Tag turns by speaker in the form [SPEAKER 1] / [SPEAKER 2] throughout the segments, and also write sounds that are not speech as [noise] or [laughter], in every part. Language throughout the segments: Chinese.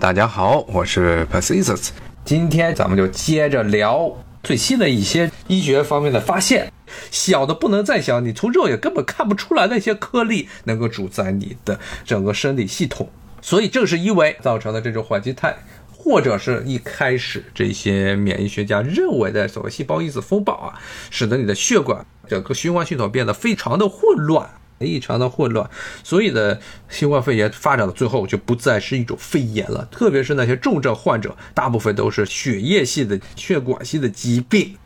[SPEAKER 1] 大家好，我是 p a c i s s 今天咱们就接着聊最新的一些医学方面的发现。小的不能再小，你从肉眼根本看不出来那些颗粒能够主宰你的整个生理系统。所以正是因为造成的这种缓激态，或者是一开始这些免疫学家认为的所谓细胞因子风暴啊，使得你的血管整个循环系统变得非常的混乱。异常的混乱，所以呢，新冠肺炎发展到最后就不再是一种肺炎了。特别是那些重症患者，大部分都是血液系的、血管系的疾病，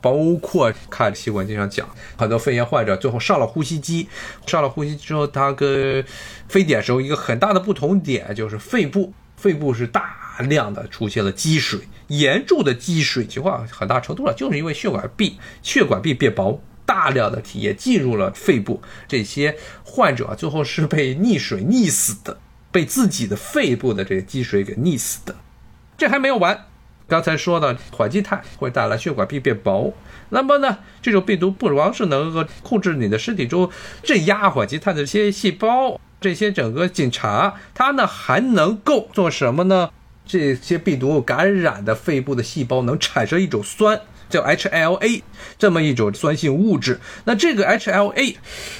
[SPEAKER 1] 包括看新闻经常讲，很多肺炎患者最后上了呼吸机，上了呼吸机之后，他跟非典时候一个很大的不同点就是肺部，肺部是大量的出现了积水，严重的积水情况，很大程度上就是因为血管壁、血管壁变薄。大量的体液进入了肺部，这些患者最后是被溺水溺死的，被自己的肺部的这个积水给溺死的。这还没有完，刚才说的缓激态会带来血管壁变薄，那么呢，这种病毒不光是能够控制你的身体中镇压缓激态的这些细胞，这些整个警察，它呢还能够做什么呢？这些病毒感染的肺部的细胞能产生一种酸。叫 HLA 这么一种酸性物质，那这个 HLA，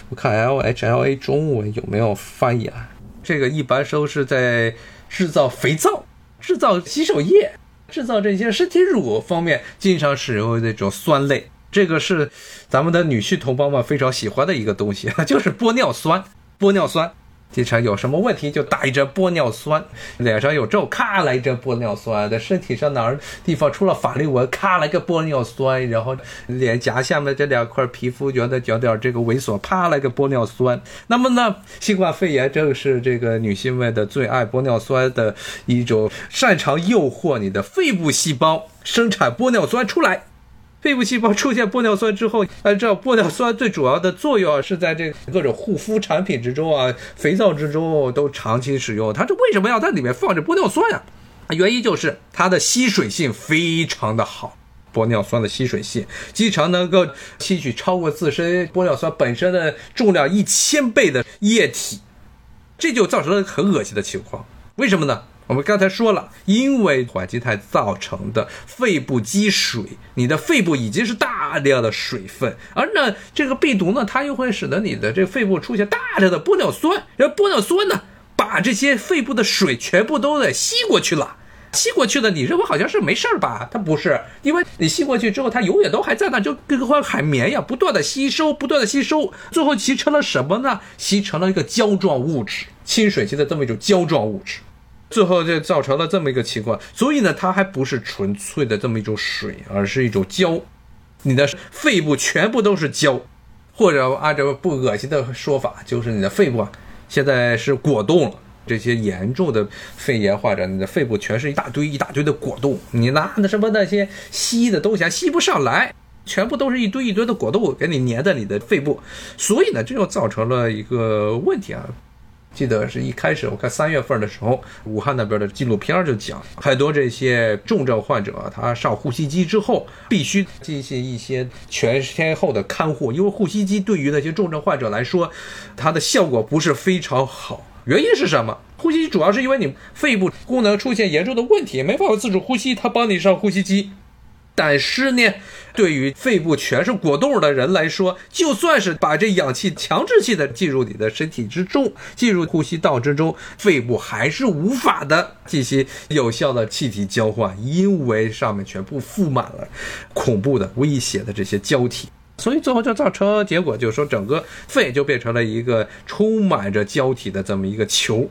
[SPEAKER 1] 我看 LHLA 中文有没有翻译啊？这个一般都是在制造肥皂、制造洗手液、制造这些身体乳方面经常使用的这种酸类。这个是咱们的女婿同胞们非常喜欢的一个东西，[laughs] 就是玻尿酸。玻尿酸。经常有什么问题就打一针玻尿酸，脸上有皱，咔来一针玻尿酸；在身体上哪儿地方出了法令纹，咔来个玻尿酸；然后脸颊下面这两块皮肤觉得有点这个猥琐，啪来个玻尿酸。那么呢，新冠肺炎正是这个女性们的最爱，玻尿酸的一种擅长诱惑你的肺部细胞生产玻尿酸出来。肺部细胞出现玻尿酸之后，按照玻尿酸最主要的作用啊，是在这各种护肤产品之中啊、肥皂之中都长期使用。它这为什么要在里面放着玻尿酸呀？原因就是它的吸水性非常的好，玻尿酸的吸水性经常能够吸取超过自身玻尿酸本身的重量一千倍的液体，这就造成了很恶心的情况。为什么呢？我们刚才说了，因为缓激态造成的肺部积水，你的肺部已经是大量的水分，而呢，这个病毒呢，它又会使得你的这个肺部出现大量的玻尿酸，然后玻尿酸呢，把这些肺部的水全部都给吸过去了，吸过去的，你认为好像是没事儿吧？它不是，因为你吸过去之后，它永远都还在那，就跟块海绵一样，不断的吸收，不断的吸收，最后形成了什么呢？形成了一个胶状物质，亲水性的这么一种胶状物质。最后就造成了这么一个情况，所以呢，它还不是纯粹的这么一种水，而是一种胶，你的肺部全部都是胶，或者按照不恶心的说法，就是你的肺部啊，现在是果冻了。这些严重的肺炎患者，你的肺部全是一大堆一大堆的果冻，你拿那什么那些吸的东西还吸不上来，全部都是一堆一堆的果冻给你粘在你的肺部，所以呢，这就造成了一个问题啊。记得是一开始，我看三月份的时候，武汉那边的纪录片就讲，很多这些重症患者，他上呼吸机之后，必须进行一些全天候的看护，因为呼吸机对于那些重症患者来说，它的效果不是非常好。原因是什么？呼吸机主要是因为你肺部功能出现严重的问题，没办法自主呼吸，他帮你上呼吸机。但是呢，对于肺部全是果冻的人来说，就算是把这氧气强制性的进入你的身体之中，进入呼吸道之中，肺部还是无法的进行有效的气体交换，因为上面全部覆满了恐怖的、危险的这些胶体，所以最后就造成结果，就是说整个肺就变成了一个充满着胶体的这么一个球。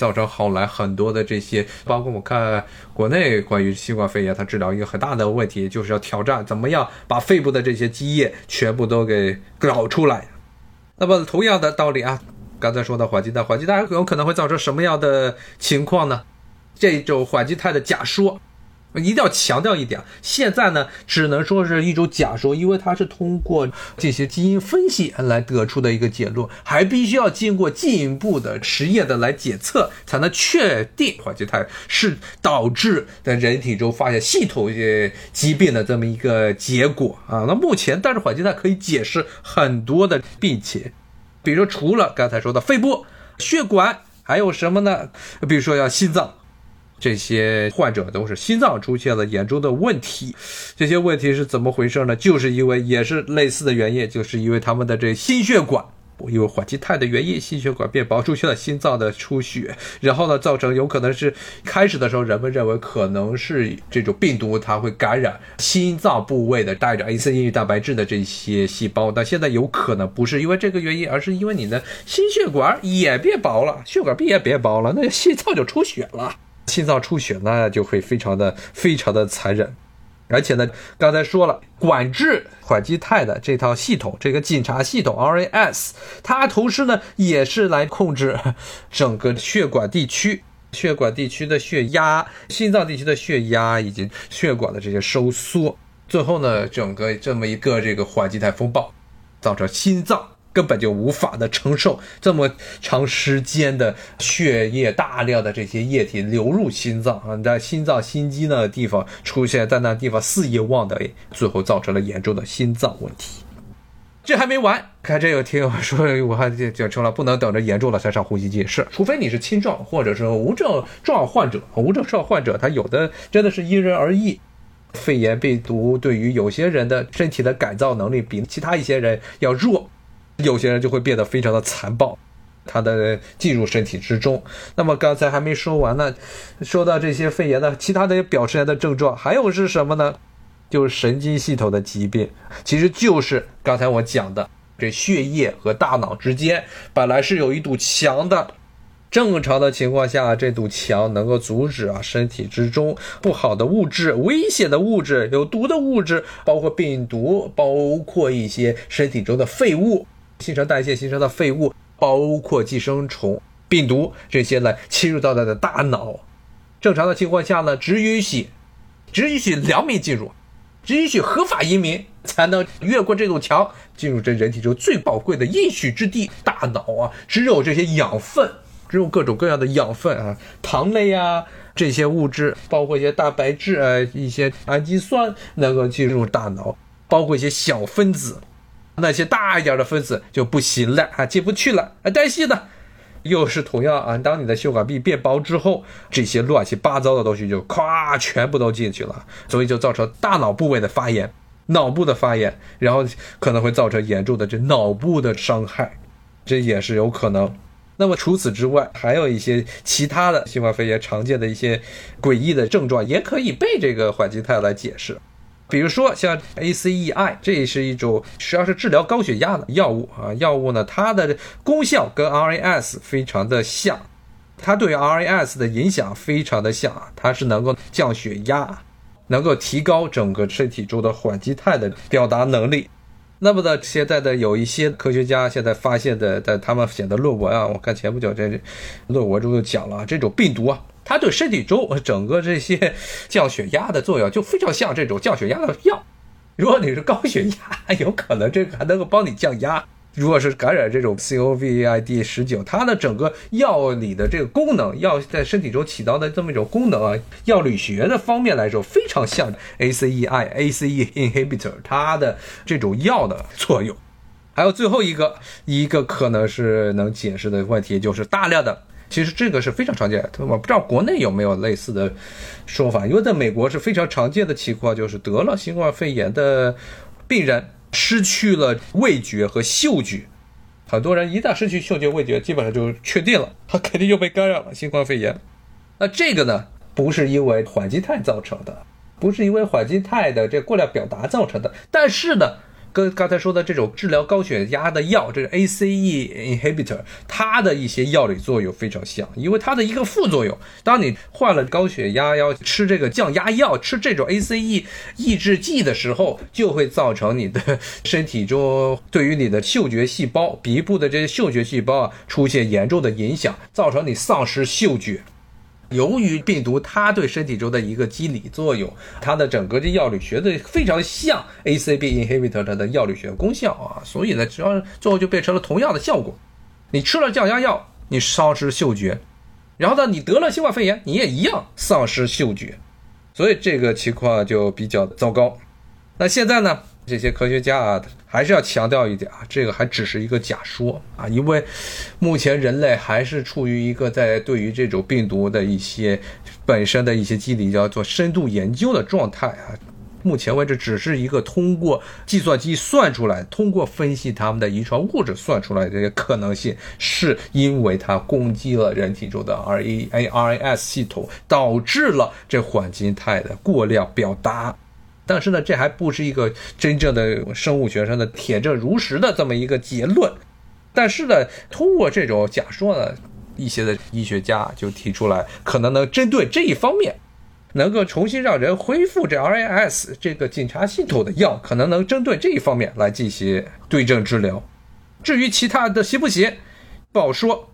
[SPEAKER 1] 造成后来很多的这些，包括我看国内关于新冠肺炎，它治疗一个很大的问题，就是要挑战怎么样把肺部的这些积液全部都给搞出来。那么同样的道理啊，刚才说到缓激肽，缓激态有可能会造成什么样的情况呢？这种缓激态的假说。一定要强调一点，现在呢只能说是一种假说，因为它是通过这些基因分析来得出的一个结论，还必须要经过进一步的实验的来检测，才能确定缓激态是导致在人体中发现系统性疾病的这么一个结果啊。那目前，但是缓激态可以解释很多的病情，比如说除了刚才说的肺部、血管，还有什么呢？比如说要心脏。这些患者都是心脏出现了严重的问题。这些问题是怎么回事呢？就是因为也是类似的原因，就是因为他们的这心血管。因为缓激肽的原因，心血管变薄，出现了心脏的出血，然后呢，造成有可能是开始的时候人们认为可能是这种病毒它会感染心脏部位的带着 ACE 蛋白质的这些细胞，但现在有可能不是因为这个原因，而是因为你的心血管也变薄了，血管壁也变薄了，那心脏就出血了，心脏出血呢就会非常的非常的残忍。而且呢，刚才说了，管制缓激肽的这套系统，这个检查系统 RAS，它同时呢也是来控制整个血管地区、血管地区的血压、心脏地区的血压以及血管的这些收缩。最后呢，整个这么一个这个缓激肽风暴，造成心脏。根本就无法的承受这么长时间的血液大量的这些液体流入心脏啊，在心脏心肌那地方出现，在那地方肆意妄为，最后造成了严重的心脏问题。这还没完，看这个听友说，我还讲成了不能等着严重了才上呼吸机，是，除非你是轻症或者是无症状患者，无症状患者他有的真的是因人而异。肺炎病毒对于有些人的身体的改造能力比其他一些人要弱。有些人就会变得非常的残暴，他的进入身体之中。那么刚才还没说完呢，说到这些肺炎的其他的表现的症状，还有是什么呢？就是神经系统的疾病，其实就是刚才我讲的，这血液和大脑之间本来是有一堵墙的，正常的情况下，这堵墙能够阻止啊身体之中不好的物质、危险的物质、有毒的物质，包括病毒，包括一些身体中的废物。新陈代谢形成的废物，包括寄生虫、病毒这些呢侵入到它的大脑。正常的情况下呢，只允许只允许良民进入，只允许合法移民才能越过这堵墙，进入这人体中最宝贵的应许之地——大脑啊！只有这些养分，只有各种各样的养分啊，糖类啊这些物质，包括一些蛋白质啊、一些氨基酸能够进入大脑，包括一些小分子。那些大一点的分子就不行了啊，进不去了啊。但是呢，又是同样啊，当你的血管壁变薄之后，这些乱七八糟的东西就咵全部都进去了，所以就造成大脑部位的发炎，脑部的发炎，然后可能会造成严重的这脑部的伤害，这也是有可能。那么除此之外，还有一些其他的新冠肺炎常见的一些诡异的症状，也可以被这个缓激肽来解释。比如说像 ACEI，这也是一种实际上是治疗高血压的药物啊。药物呢，它的功效跟 RAS 非常的像，它对 RAS 的影响非常的像啊，它是能够降血压，能够提高整个身体中的缓激肽的表达能力。那么呢，现在的有一些科学家现在发现的，在他们写的论文啊，我看前不久这论文中就讲了这种病毒啊。它对身体中整个这些 [laughs] 降血压的作用，就非常像这种降血压的药。如果你是高血压，有可能这个还能够帮你降压。如果是感染这种 COVID 十九，它的整个药理的这个功能，药在身体中起到的这么一种功能啊，药理学的方面来说，非常像 ACEI ACE inhibitor 它的这种药的作用。还有最后一个一个可能是能解释的问题，就是大量的。其实这个是非常常见的，我不知道国内有没有类似的说法，因为在美国是非常常见的情况，就是得了新冠肺炎的病人失去了味觉和嗅觉，很多人一旦失去嗅觉、味觉，基本上就确定了，[laughs] 他肯定就被感染了新冠肺炎。那这个呢，不是因为缓激肽造成的，不是因为缓激肽的这过量表达造成的，但是呢。跟刚才说的这种治疗高血压的药，这个 ACE inhibitor，它的一些药理作用非常像，因为它的一个副作用，当你患了高血压要吃这个降压药，吃这种 ACE 抑制剂的时候，就会造成你的身体中对于你的嗅觉细胞、鼻部的这些嗅觉细胞啊出现严重的影响，造成你丧失嗅觉。由于病毒它对身体中的一个机理作用，它的整个的药理学的非常像 A C B inhibitor 的药理学功效啊，所以呢，只要最后就变成了同样的效果。你吃了降压药，你丧失嗅觉，然后呢，你得了新冠肺炎，你也一样丧失嗅觉，所以这个情况就比较糟糕。那现在呢，这些科学家啊，还是要强调一点啊，这个还只是一个假说啊，因为目前人类还是处于一个在对于这种病毒的一些本身的一些机理要做深度研究的状态啊。目前为止，只是一个通过计算机算出来，通过分析他们的遗传物质算出来这些可能性，是因为它攻击了人体中的 R A A R A S 系统，导致了这缓激态的过量表达。但是呢，这还不是一个真正的生物学上的铁证如实的这么一个结论。但是呢，通过这种假说呢，一些的医学家就提出来，可能能针对这一方面。能够重新让人恢复这 RAS 这个警察系统的药，可能能针对这一方面来进行对症治疗。至于其他的行不行，不好说。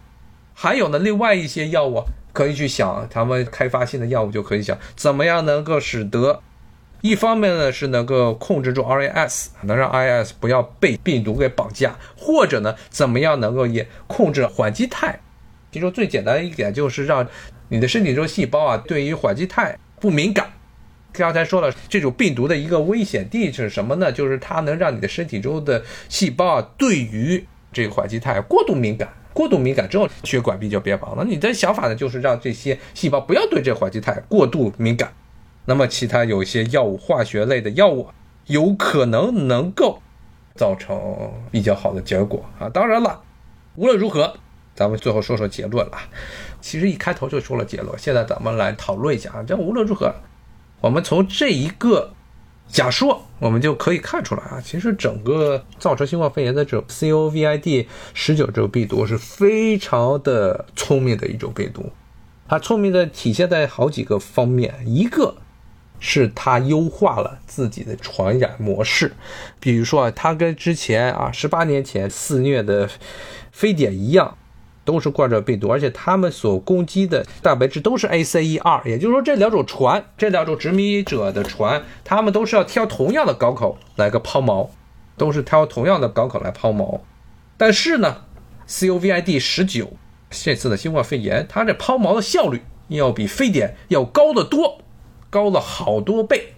[SPEAKER 1] 还有呢，另外一些药物可以去想，他们开发新的药物就可以想怎么样能够使得，一方面呢是能够控制住 RAS，能让 RAS 不要被病毒给绑架，或者呢怎么样能够也控制缓激肽。其中最简单的一点就是让你的身体中细胞啊对于缓激肽。不敏感，刚才说了，这种病毒的一个危险地是什么呢？就是它能让你的身体中的细胞啊，对于这个缓激肽过度敏感，过度敏感之后，血管壁就变薄了。你的想法呢，就是让这些细胞不要对这缓激肽过度敏感。那么，其他有一些药物，化学类的药物，有可能能够造成比较好的结果啊。当然了，无论如何。咱们最后说说结论了，其实一开头就说了结论，现在咱们来讨论一下啊。这无论如何，我们从这一个假说，我们就可以看出来啊，其实整个造成新冠肺炎的这种 COVID 十九这种病毒是非常的聪明的一种病毒，它聪明的体现在好几个方面，一个是它优化了自己的传染模式，比如说啊，它跟之前啊十八年前肆虐的非典一样。都是冠状病毒，而且他们所攻击的蛋白质都是 ACE2，也就是说这两种船，这两种殖民者的船，他们都是要挑同样的港口来个抛锚，都是挑同样的港口来抛锚。但是呢，COVID 十九这次的新冠肺炎，它这抛锚的效率要比非典要高得多，高了好多倍，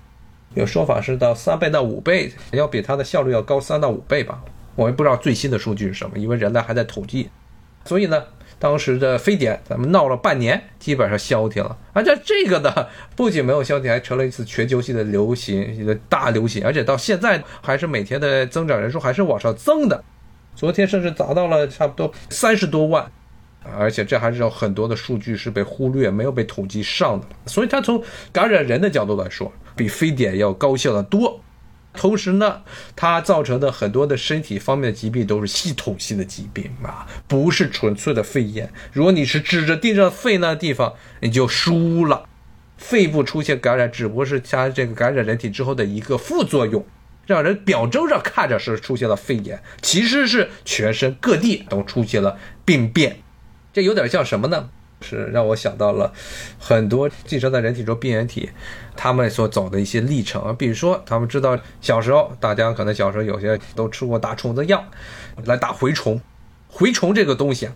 [SPEAKER 1] 有说法是到三倍到五倍，要比它的效率要高三到五倍吧。我也不知道最新的数据是什么，因为人类还在统计。所以呢，当时的非典咱们闹了半年，基本上消停了。而且这个呢，不仅没有消停，还成了一次全球性的流行，一个大流行。而且到现在还是每天的增长人数还是往上增的，昨天甚至达到了差不多三十多万。而且这还是有很多的数据是被忽略，没有被统计上的。所以它从感染人的角度来说，比非典要高效的多。同时呢，它造成的很多的身体方面的疾病都是系统性的疾病啊，不是纯粹的肺炎。如果你是指着盯着肺那地方，你就输了。肺部出现感染，只不过是它这个感染人体之后的一个副作用，让人表征上看着是出现了肺炎，其实是全身各地都出现了病变。这有点像什么呢？是让我想到了很多寄生在人体中病原体，他们所走的一些历程。比如说，他们知道小时候，大家可能小时候有些都吃过打虫子药，来打蛔虫。蛔虫这个东西啊，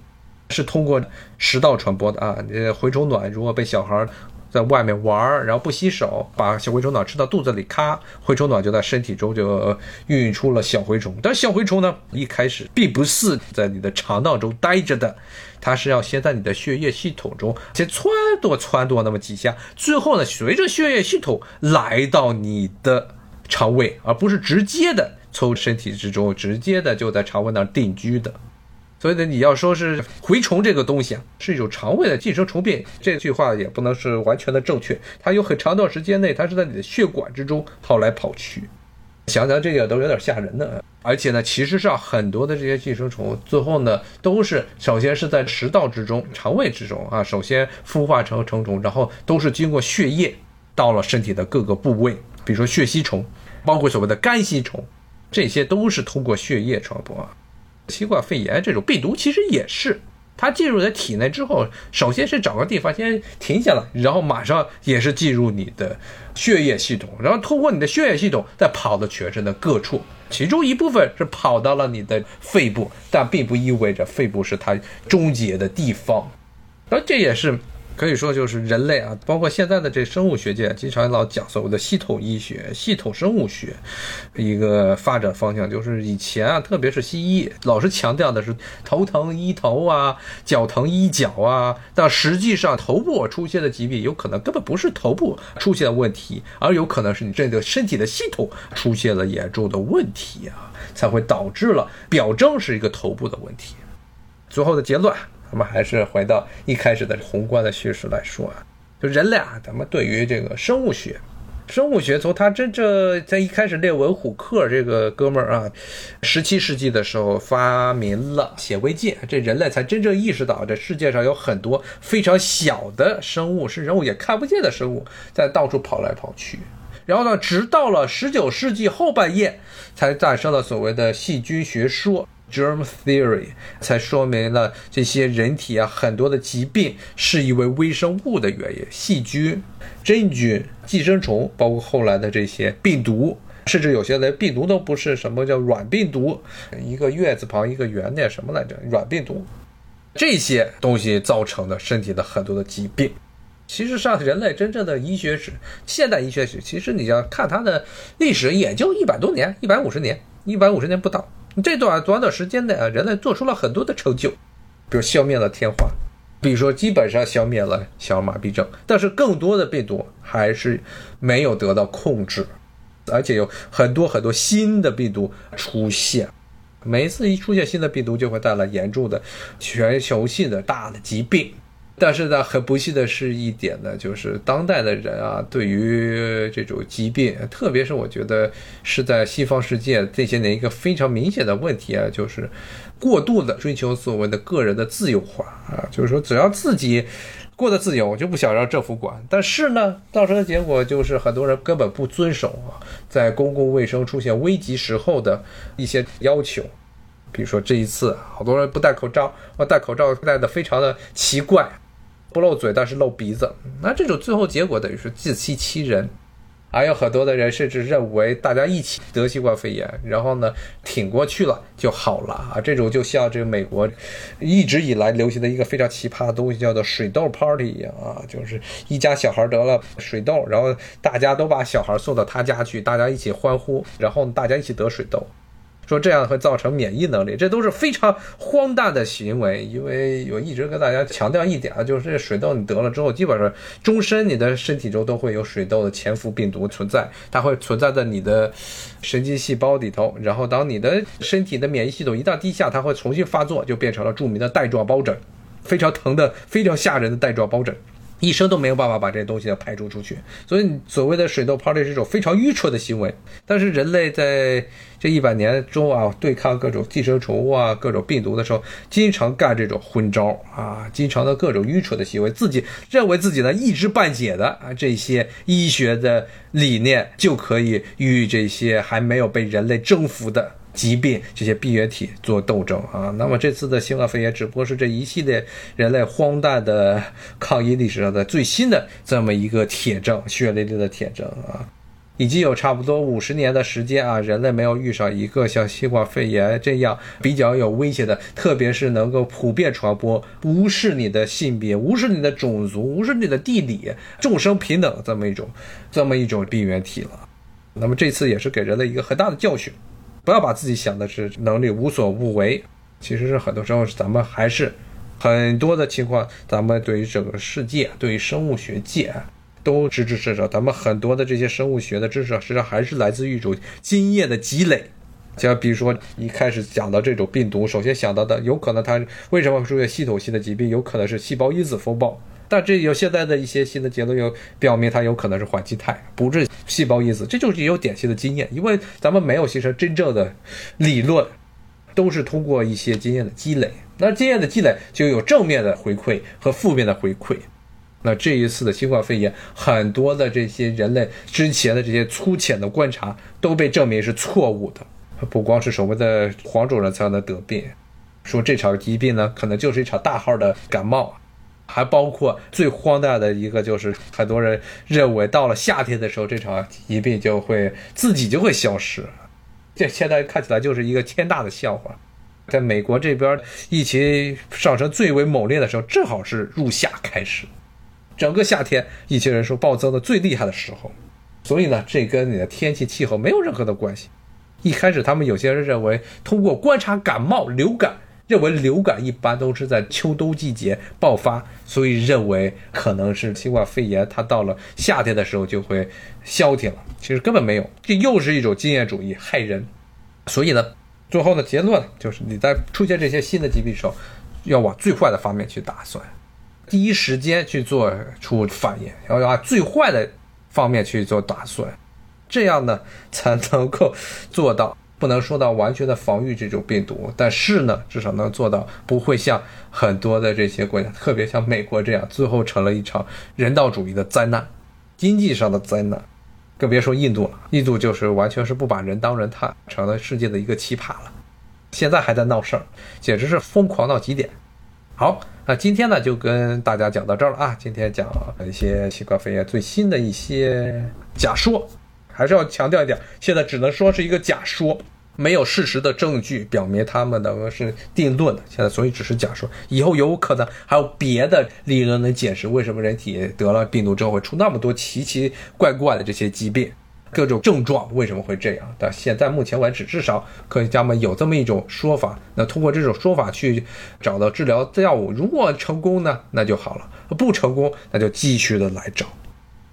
[SPEAKER 1] 是通过食道传播的啊。这，蛔虫卵如果被小孩在外面玩儿，然后不洗手，把小蛔虫卵吃到肚子里，咔，蛔虫卵就在身体中就孕育出了小蛔虫。但小蛔虫呢，一开始并不是在你的肠道中待着的。它是要先在你的血液系统中先撺掇撺掇那么几下，最后呢，随着血液系统来到你的肠胃，而不是直接的从身体之中直接的就在肠胃那儿定居的。所以呢，你要说是蛔虫这个东西啊，是一种肠胃的寄生虫病，这句话也不能是完全的正确。它有很长一段时间内，它是在你的血管之中跑来跑去。想想这个都有点吓人的，而且呢，其实上很多的这些寄生虫最后呢，都是首先是在食道之中、肠胃之中啊，首先孵化成成虫，然后都是经过血液到了身体的各个部位，比如说血吸虫，包括所谓的肝吸虫，这些都是通过血液传播。啊新冠肺炎这种病毒其实也是。它进入你的体内之后，首先是找个地方先停下来，然后马上也是进入你的血液系统，然后通过你的血液系统再跑到全身的各处，其中一部分是跑到了你的肺部，但并不意味着肺部是它终结的地方。那这也是可以说就是人类啊，包括现在的这生物学界，经常老讲所谓的系统医学、系统生物学一个发展方向，就是以前啊，特别是西医，老是强调的是头疼医头啊，脚疼医脚啊，但实际上头部出现的疾病，有可能根本不是头部出现了问题，而有可能是你这个身体的系统出现了严重的问题啊，才会导致了表征是一个头部的问题。最后的结论。咱们还是回到一开始的宏观的叙事来说啊，就人类啊，咱们对于这个生物学，生物学从他真正在一开始列文虎克这个哥们儿啊，十七世纪的时候发明了显微镜，这人类才真正意识到这世界上有很多非常小的生物，是人物也看不见的生物，在到处跑来跑去。然后呢，直到了十九世纪后半叶，才诞生了所谓的细菌学说。Germ theory 才说明了这些人体啊很多的疾病是因为微生物的原因，细菌、真菌、寄生虫，包括后来的这些病毒，甚至有些连病毒都不是，什么叫软病毒？一个月字旁一个圆的什么来着？软病毒，这些东西造成的身体的很多的疾病。其实上，人类真正的医学史，现代医学史，其实你要看它的历史，也就一百多年，一百五十年，一百五十年不到。这段短短时间内啊，人类做出了很多的成就，比如消灭了天花，比如说基本上消灭了小儿麻痹症，但是更多的病毒还是没有得到控制，而且有很多很多新的病毒出现，每一次一出现新的病毒，就会带来严重的全球性的大的疾病。但是呢，很不幸的是一点呢，就是当代的人啊，对于这种疾病，特别是我觉得是在西方世界这些年一个非常明显的问题啊，就是过度的追求所谓的个人的自由化啊，就是说只要自己过得自由，我就不想让政府管。但是呢，造成的结果就是很多人根本不遵守啊，在公共卫生出现危急时候的一些要求，比如说这一次，好多人不戴口罩，或戴口罩戴的非常的奇怪。不露嘴，但是露鼻子，那这种最后结果等于是自欺欺人。还有很多的人甚至认为大家一起得新冠肺炎，然后呢挺过去了就好了啊。这种就像这个美国一直以来流行的一个非常奇葩的东西，叫做水痘 party 一样啊，就是一家小孩得了水痘，然后大家都把小孩送到他家去，大家一起欢呼，然后大家一起得水痘。说这样会造成免疫能力，这都是非常荒诞的行为。因为我一直跟大家强调一点啊，就是这水痘你得了之后，基本上终身你的身体中都会有水痘的潜伏病毒存在，它会存在在你的神经细胞里头。然后当你的身体的免疫系统一旦低下，它会重新发作，就变成了著名的带状疱疹，非常疼的、非常吓人的带状疱疹。医生都没有办法把这些东西呢排除出去，所以所谓的水痘 party 是一种非常愚蠢的行为。但是人类在这一百年中啊，对抗各种寄生虫啊、各种病毒的时候，经常干这种昏招啊，经常的各种愚蠢的行为，自己认为自己呢一知半解的啊，这些医学的理念就可以与这些还没有被人类征服的。疾病这些病原体做斗争啊，那么这次的新冠肺炎只不过是这一系列人类荒诞的抗疫历史上的最新的这么一个铁证，血淋淋的铁证啊！已经有差不多五十年的时间啊，人类没有遇上一个像新冠肺炎这样比较有威胁的，特别是能够普遍传播、无视你的性别、无视你的种族、无视你的地理、众生平等这么一种这么一种病原体了。那么这次也是给人类一个很大的教训。不要把自己想的是能力无所不为，其实是很多时候咱们还是很多的情况，咱们对于整个世界，对于生物学界都知之甚少。咱们很多的这些生物学的知识，实际上还是来自于一种经验的积累。像比如说一开始讲到这种病毒，首先想到的有可能它为什么会出现系统性的疾病，有可能是细胞因子风暴。但这有现在的一些新的结论，又表明它有可能是缓激肽，不是细胞因子，这就是也有典型的经验，因为咱们没有形成真正的理论，都是通过一些经验的积累。那经验的积累就有正面的回馈和负面的回馈。那这一次的新冠肺炎，很多的这些人类之前的这些粗浅的观察都被证明是错误的，不光是所谓的黄种人才能得病，说这场疾病呢，可能就是一场大号的感冒。还包括最荒诞的一个，就是很多人认为到了夏天的时候，这场疾病就会自己就会消失。这现在看起来就是一个天大的笑话。在美国这边疫情上升最为猛烈的时候，正好是入夏开始。整个夏天疫情人数暴增的最厉害的时候。所以呢，这跟你的天气气候没有任何的关系。一开始他们有些人认为，通过观察感冒、流感，认为流感一般都是在秋冬季节爆发，所以认为可能是新冠肺炎，它到了夏天的时候就会消停了。其实根本没有，这又是一种经验主义，害人。所以呢，最后的结论就是你在出现这些新的疾病的时候，要往最坏的方面去打算，第一时间去做出反应，要往最坏的方面去做打算，这样呢才能够做到不能说到完全的防御这种病毒，但是呢，至少能做到不会像很多的这些国家，特别像美国这样，最后成了一场人道主义的灾难，经济上的灾难。更别说印度了，印度就是完全是不把人当人看，成了世界的一个奇葩了。现在还在闹事儿，简直是疯狂到极点。好，那今天呢就跟大家讲到这儿了啊。今天讲一些新冠肺炎最新的一些假说，还是要强调一点，现在只能说是一个假说。没有事实的证据表明他们的是定论的，现在所以只是假说，以后有可能还有别的理论能解释为什么人体得了病毒之后会出那么多奇奇怪怪的这些疾病，各种症状为什么会这样？但现在目前为止，至少科学家们有这么一种说法，那通过这种说法去找到治疗药物，如果成功呢，那就好了；不成功，那就继续的来找。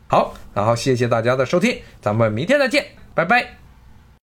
[SPEAKER 1] 好，然后谢谢大家的收听，咱们明天再见，拜拜。